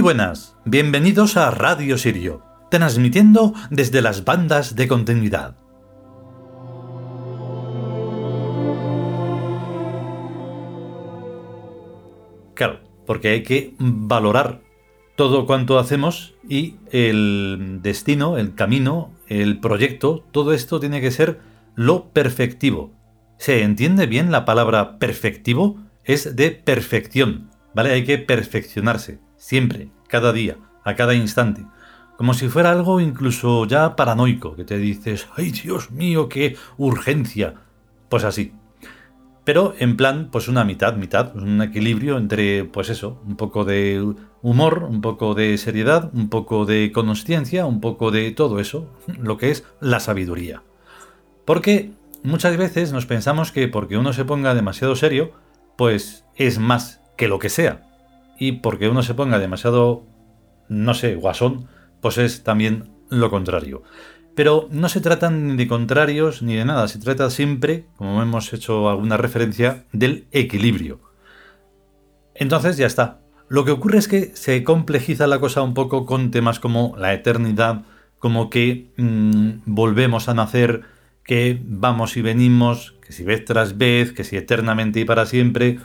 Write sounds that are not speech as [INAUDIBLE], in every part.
Muy buenas, bienvenidos a Radio Sirio, transmitiendo desde las bandas de continuidad. Claro, porque hay que valorar todo cuanto hacemos y el destino, el camino, el proyecto, todo esto tiene que ser lo perfectivo. ¿Se entiende bien la palabra perfectivo? Es de perfección, ¿vale? Hay que perfeccionarse siempre, cada día, a cada instante, como si fuera algo incluso ya paranoico, que te dices, ay Dios mío, qué urgencia. Pues así. Pero en plan, pues una mitad, mitad, un equilibrio entre, pues eso, un poco de humor, un poco de seriedad, un poco de consciencia, un poco de todo eso, lo que es la sabiduría. Porque muchas veces nos pensamos que porque uno se ponga demasiado serio, pues es más que lo que sea y porque uno se ponga demasiado, no sé, guasón, pues es también lo contrario. Pero no se trata ni de contrarios ni de nada, se trata siempre, como hemos hecho alguna referencia, del equilibrio. Entonces ya está. Lo que ocurre es que se complejiza la cosa un poco con temas como la eternidad, como que mm, volvemos a nacer, que vamos y venimos, que si vez tras vez, que si eternamente y para siempre.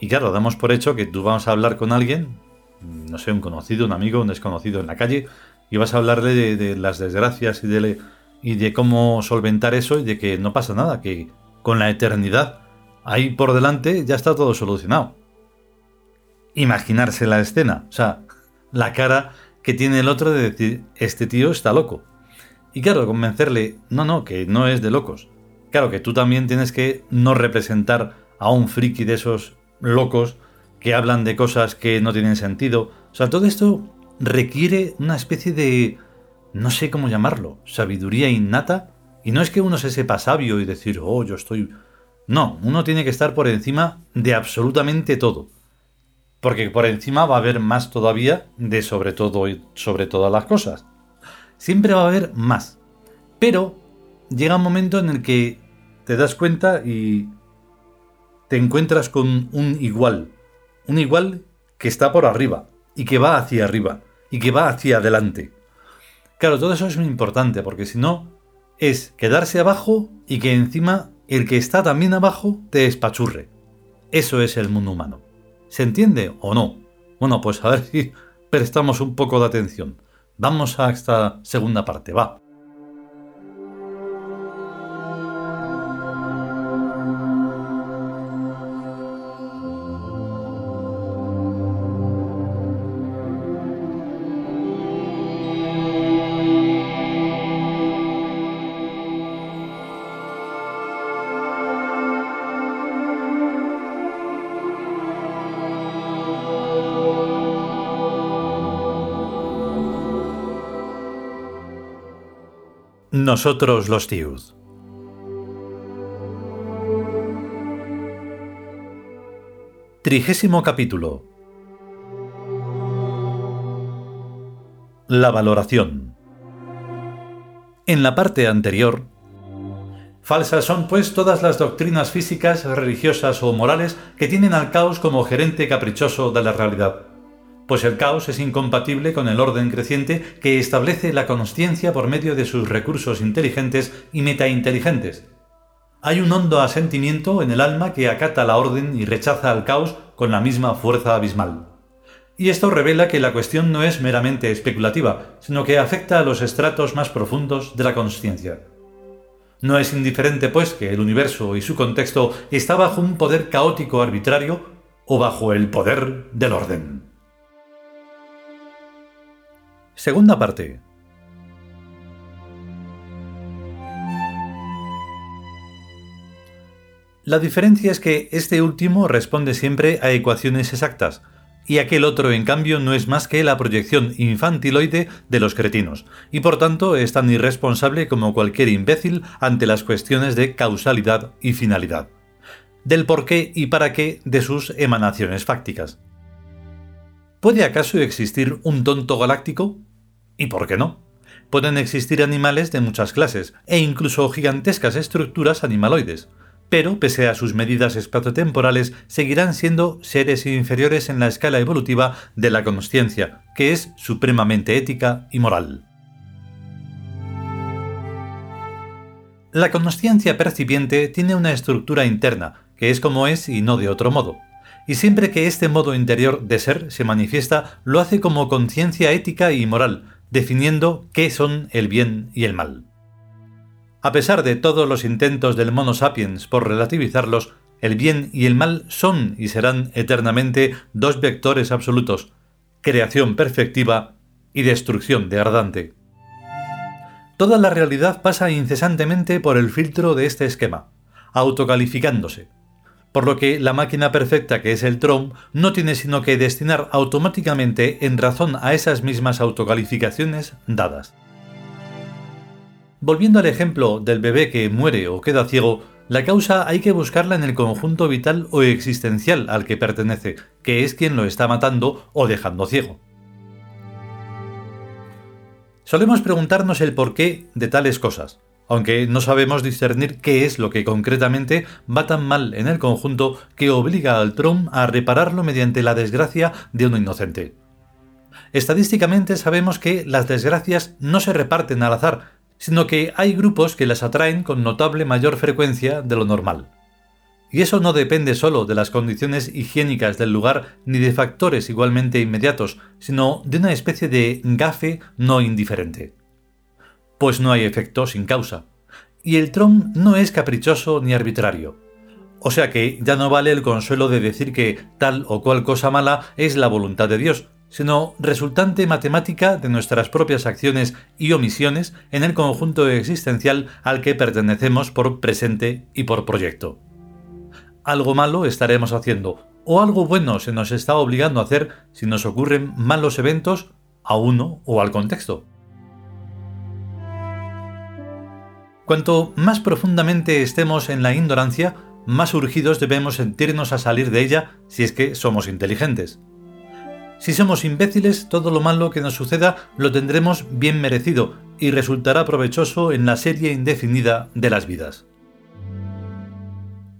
Y claro, damos por hecho que tú vas a hablar con alguien, no sé, un conocido, un amigo, un desconocido en la calle, y vas a hablarle de, las desgracias y de, y de cómo solventar eso y de que no pasa nada, que con la eternidad ahí por delante ya está todo solucionado. Imaginarse la escena, o sea, la cara que tiene el otro de decir, este tío está loco. Y claro, convencerle, no, no, que no es de locos. Claro que tú también tienes que no representar a un friki de esos locos que hablan de cosas que no tienen sentido. O sea, todo esto requiere una especie de... no sé cómo llamarlo, sabiduría innata. Y no es que uno se sepa sabio y decir, oh, yo estoy... No, uno tiene que estar por encima de absolutamente todo. Porque por encima va a haber más todavía de sobre todo y sobre todas las cosas. Siempre va a haber más. Pero llega un momento en el que te das cuenta y te encuentras con un igual. Un igual que está por arriba y que va hacia arriba y que va hacia adelante. Claro, todo eso es muy importante porque si no es quedarse abajo y que encima el que está también abajo te espachurre. Eso es el mundo humano. ¿Se entiende o no? Bueno, pues a ver si [LAUGHS] prestamos un poco de atención. Vamos a esta segunda parte, va. Nosotros los Tiud. Trigésimo capítulo. La valoración. En la parte anterior, falsas son pues todas las doctrinas físicas, religiosas o morales que tienen al caos como gerente caprichoso de la realidad pues el caos es incompatible con el orden creciente que establece la consciencia por medio de sus recursos inteligentes y metainteligentes. Hay un hondo asentimiento en el alma que acata la orden y rechaza al caos con la misma fuerza abismal. Y esto revela que la cuestión no es meramente especulativa, sino que afecta a los estratos más profundos de la consciencia. No es indiferente, pues, que el universo y su contexto está bajo un poder caótico arbitrario o bajo el poder del orden. Segunda parte. La diferencia es que este último responde siempre a ecuaciones exactas, y aquel otro, en cambio, no es más que la proyección infantiloide de los cretinos, y por tanto es tan irresponsable como cualquier imbécil ante las cuestiones de causalidad y finalidad, del por qué y para qué de sus emanaciones fácticas. ¿Puede acaso existir un tonto galáctico? ¿Y por qué no? Pueden existir animales de muchas clases, e incluso gigantescas estructuras animaloides, pero pese a sus medidas espaciotemporales, seguirán siendo seres inferiores en la escala evolutiva de la consciencia, que es supremamente ética y moral. La consciencia percipiente tiene una estructura interna, que es como es y no de otro modo. Y siempre que este modo interior de ser se manifiesta, lo hace como conciencia ética y moral, definiendo qué son el bien y el mal. A pesar de todos los intentos del Mono sapiens por relativizarlos, el bien y el mal son y serán eternamente dos vectores absolutos, creación perfectiva y destrucción degradante. Toda la realidad pasa incesantemente por el filtro de este esquema, autocalificándose, por lo que la máquina perfecta que es el Tron no tiene sino que destinar automáticamente en razón a esas mismas autocalificaciones dadas. Volviendo al ejemplo del bebé que muere o queda ciego, la causa hay que buscarla en el conjunto vital o existencial al que pertenece, que es quien lo está matando o dejando ciego. Solemos preguntarnos el porqué de tales cosas, aunque no sabemos discernir qué es lo que concretamente va tan mal en el conjunto que obliga al Trump a repararlo mediante la desgracia de un inocente. Estadísticamente sabemos que las desgracias no se reparten al azar, sino que hay grupos que las atraen con notable mayor frecuencia de lo normal. Y eso no depende solo de las condiciones higiénicas del lugar ni de factores igualmente inmediatos, sino de una especie de gafe no indiferente. Pues no hay efecto sin causa. Y el tron no es caprichoso ni arbitrario. O sea que ya no vale el consuelo de decir que tal o cual cosa mala es la voluntad de Dios, sino resultante matemática de nuestras propias acciones y omisiones en el conjunto existencial al que pertenecemos por presente y por proyecto. Algo malo estaremos haciendo, o algo bueno se nos está obligando a hacer si nos ocurren malos eventos a uno o al contexto. Cuanto más profundamente estemos en la ignorancia, más urgidos debemos sentirnos a salir de ella si es que somos inteligentes. Si somos imbéciles, todo lo malo que nos suceda lo tendremos bien merecido y resultará provechoso en la serie indefinida de las vidas.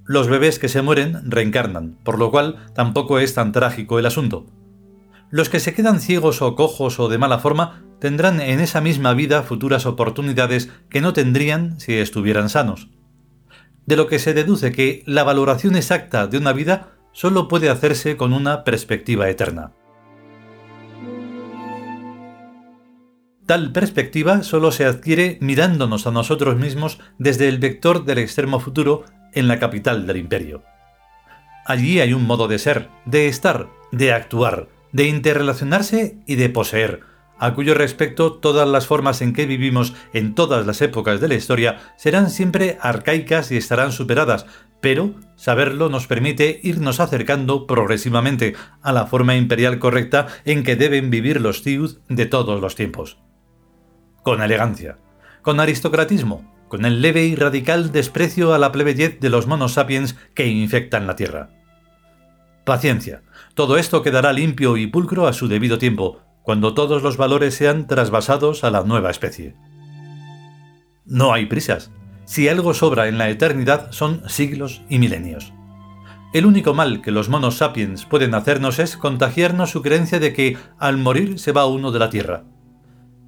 Los bebés que se mueren reencarnan, por lo cual tampoco es tan trágico el asunto. Los que se quedan ciegos o cojos o de mala forma tendrán en esa misma vida futuras oportunidades que no tendrían si estuvieran sanos. De lo que se deduce que la valoración exacta de una vida solo puede hacerse con una perspectiva eterna. Tal perspectiva solo se adquiere mirándonos a nosotros mismos desde el vector del extremo futuro en la capital del imperio. Allí hay un modo de ser, de estar, de actuar, de interrelacionarse y de poseer, a cuyo respecto todas las formas en que vivimos en todas las épocas de la historia serán siempre arcaicas y estarán superadas, pero saberlo nos permite irnos acercando progresivamente a la forma imperial correcta en que deben vivir los Tiud de todos los tiempos con elegancia, con aristocratismo, con el leve y radical desprecio a la plebeyez de los monos sapiens que infectan la Tierra. Paciencia, todo esto quedará limpio y pulcro a su debido tiempo, cuando todos los valores sean trasvasados a la nueva especie. No hay prisas. Si algo sobra en la eternidad son siglos y milenios. El único mal que los monos sapiens pueden hacernos es contagiarnos su creencia de que al morir se va uno de la Tierra.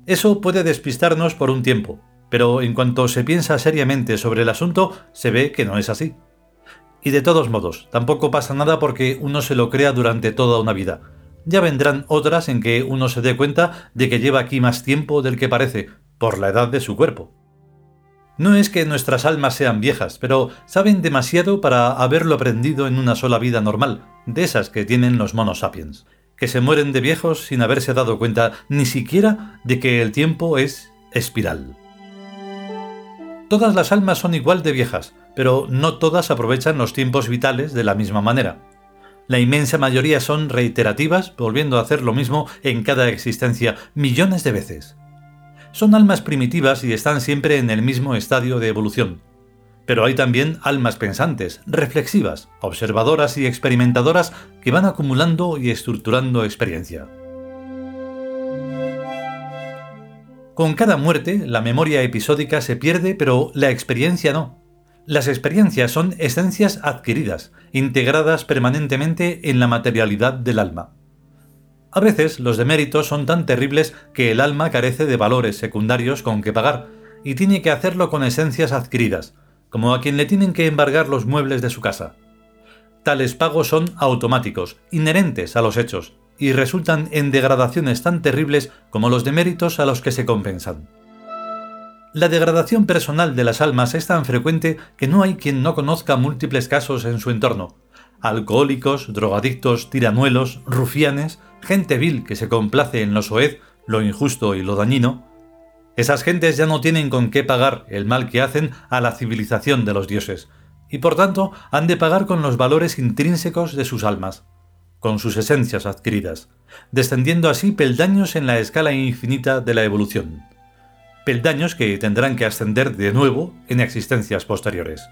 Eso puede despistarnos por un tiempo, pero en cuanto se piensa seriamente sobre el asunto, se ve que no es así. Y de todos modos, tampoco pasa nada porque uno se lo crea durante toda una vida. Ya vendrán otras en que uno se dé cuenta de que lleva aquí más tiempo del que parece, por la edad de su cuerpo. No es que nuestras almas sean viejas, pero saben demasiado para haberlo aprendido en una sola vida normal, de esas que tienen los monos sapiens que se mueren de viejos sin haberse dado cuenta ni siquiera de que el tiempo es espiral. Todas las almas son igual de viejas, pero no todas aprovechan los tiempos vitales de la misma manera. La inmensa mayoría son reiterativas, volviendo a hacer lo mismo en cada existencia millones de veces. Son almas primitivas y están siempre en el mismo estadio de evolución, pero hay también almas pensantes, reflexivas, observadoras y experimentadoras que van acumulando y estructurando experiencia. Con cada muerte, la memoria episódica se pierde, pero la experiencia no. Las experiencias son esencias adquiridas, integradas permanentemente en la materialidad del alma. A veces los deméritos son tan terribles que el alma carece de valores secundarios con que pagar, y tiene que hacerlo con esencias adquiridas, como a quien le tienen que embargar los muebles de su casa. Tales pagos son automáticos, inherentes a los hechos, y resultan en degradaciones tan terribles como los deméritos a los que se compensan. La degradación personal de las almas es tan frecuente que no hay quien no conozca múltiples casos en su entorno. Alcohólicos, drogadictos, tiranuelos, rufianes, gente vil que se complace en lo soez, lo injusto y lo dañino. Esas gentes ya no tienen con qué pagar el mal que hacen a la civilización de los dioses, y por tanto han de pagar con los valores intrínsecos de sus almas, con sus esencias adquiridas, descendiendo así peldaños en la escala infinita de la evolución peldaños que tendrán que ascender de nuevo en existencias posteriores.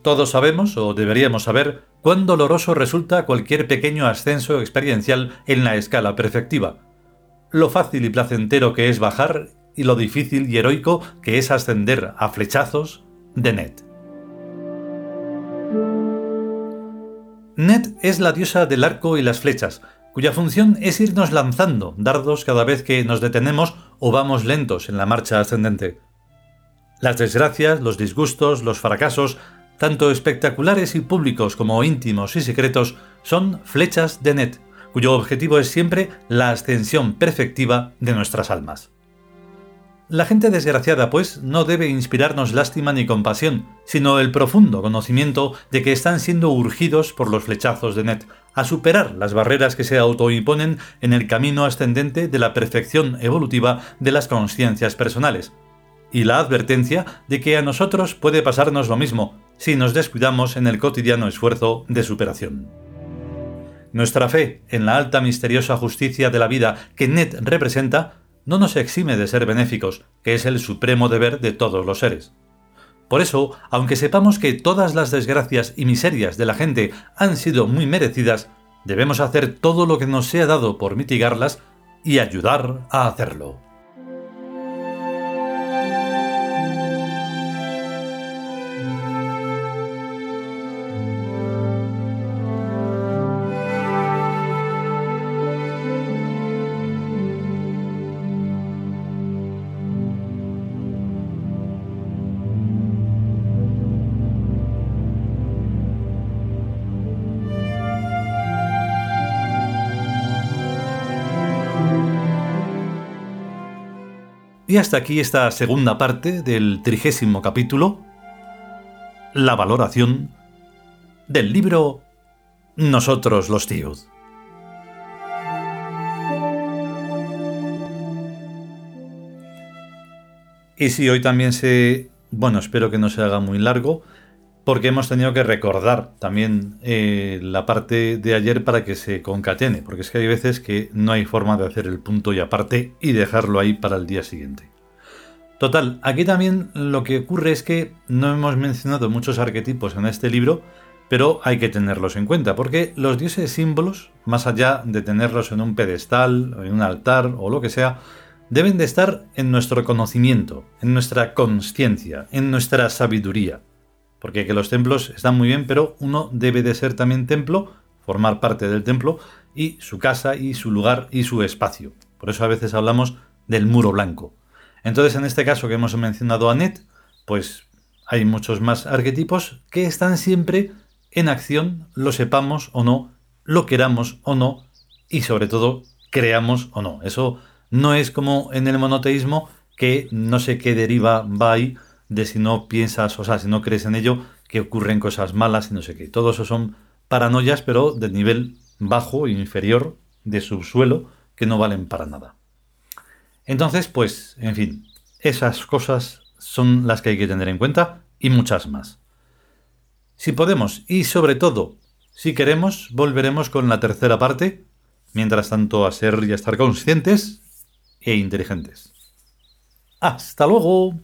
Todos sabemos, o deberíamos saber, cuán doloroso resulta cualquier pequeño ascenso experiencial en la escala perfectiva, lo fácil y placentero que es bajar y lo difícil y heroico que es ascender a flechazos de Net. Net es la diosa del arco y las flechas, cuya función es irnos lanzando dardos cada vez que nos detenemos o vamos lentos en la marcha ascendente. Las desgracias, los disgustos, los fracasos, tanto espectaculares y públicos como íntimos y secretos, son flechas de Net, cuyo objetivo es siempre la ascensión perfectiva de nuestras almas. La gente desgraciada, pues, no debe inspirarnos lástima ni compasión, sino el profundo conocimiento de que están siendo urgidos por los flechazos de Net, a superar las barreras que se autoimponen en el camino ascendente de la perfección evolutiva de las conciencias personales, y la advertencia de que a nosotros puede pasarnos lo mismo si nos descuidamos en el cotidiano esfuerzo de superación. Nuestra fe en la alta misteriosa justicia de la vida que Net representa no nos exime de ser benéficos, que es el supremo deber de todos los seres. Por eso, aunque sepamos que todas las desgracias y miserias de la gente han sido muy merecidas, debemos hacer todo lo que nos sea dado por mitigarlas y ayudar a hacerlo. Y hasta aquí esta segunda parte del trigésimo capítulo, la valoración del libro Nosotros los tíos. Y si hoy también se... Bueno, espero que no se haga muy largo porque hemos tenido que recordar también eh, la parte de ayer para que se concatene, porque es que hay veces que no hay forma de hacer el punto y aparte y dejarlo ahí para el día siguiente. Total, aquí también lo que ocurre es que no hemos mencionado muchos arquetipos en este libro, pero hay que tenerlos en cuenta, porque los dioses símbolos, más allá de tenerlos en un pedestal, en un altar o lo que sea, deben de estar en nuestro conocimiento, en nuestra conciencia, en nuestra sabiduría. Porque que los templos están muy bien, pero uno debe de ser también templo, formar parte del templo, y su casa y su lugar y su espacio. Por eso a veces hablamos del muro blanco. Entonces, en este caso que hemos mencionado a Net, pues hay muchos más arquetipos que están siempre en acción, lo sepamos o no, lo queramos o no, y sobre todo creamos o no. Eso no es como en el monoteísmo que no sé qué deriva va ahí, de si no piensas, o sea, si no crees en ello, que ocurren cosas malas y no sé qué. Todo eso son paranoias, pero de nivel bajo, inferior, de subsuelo, que no valen para nada. Entonces, pues, en fin, esas cosas son las que hay que tener en cuenta y muchas más. Si podemos y sobre todo, si queremos, volveremos con la tercera parte, mientras tanto a ser y a estar conscientes e inteligentes. Hasta luego.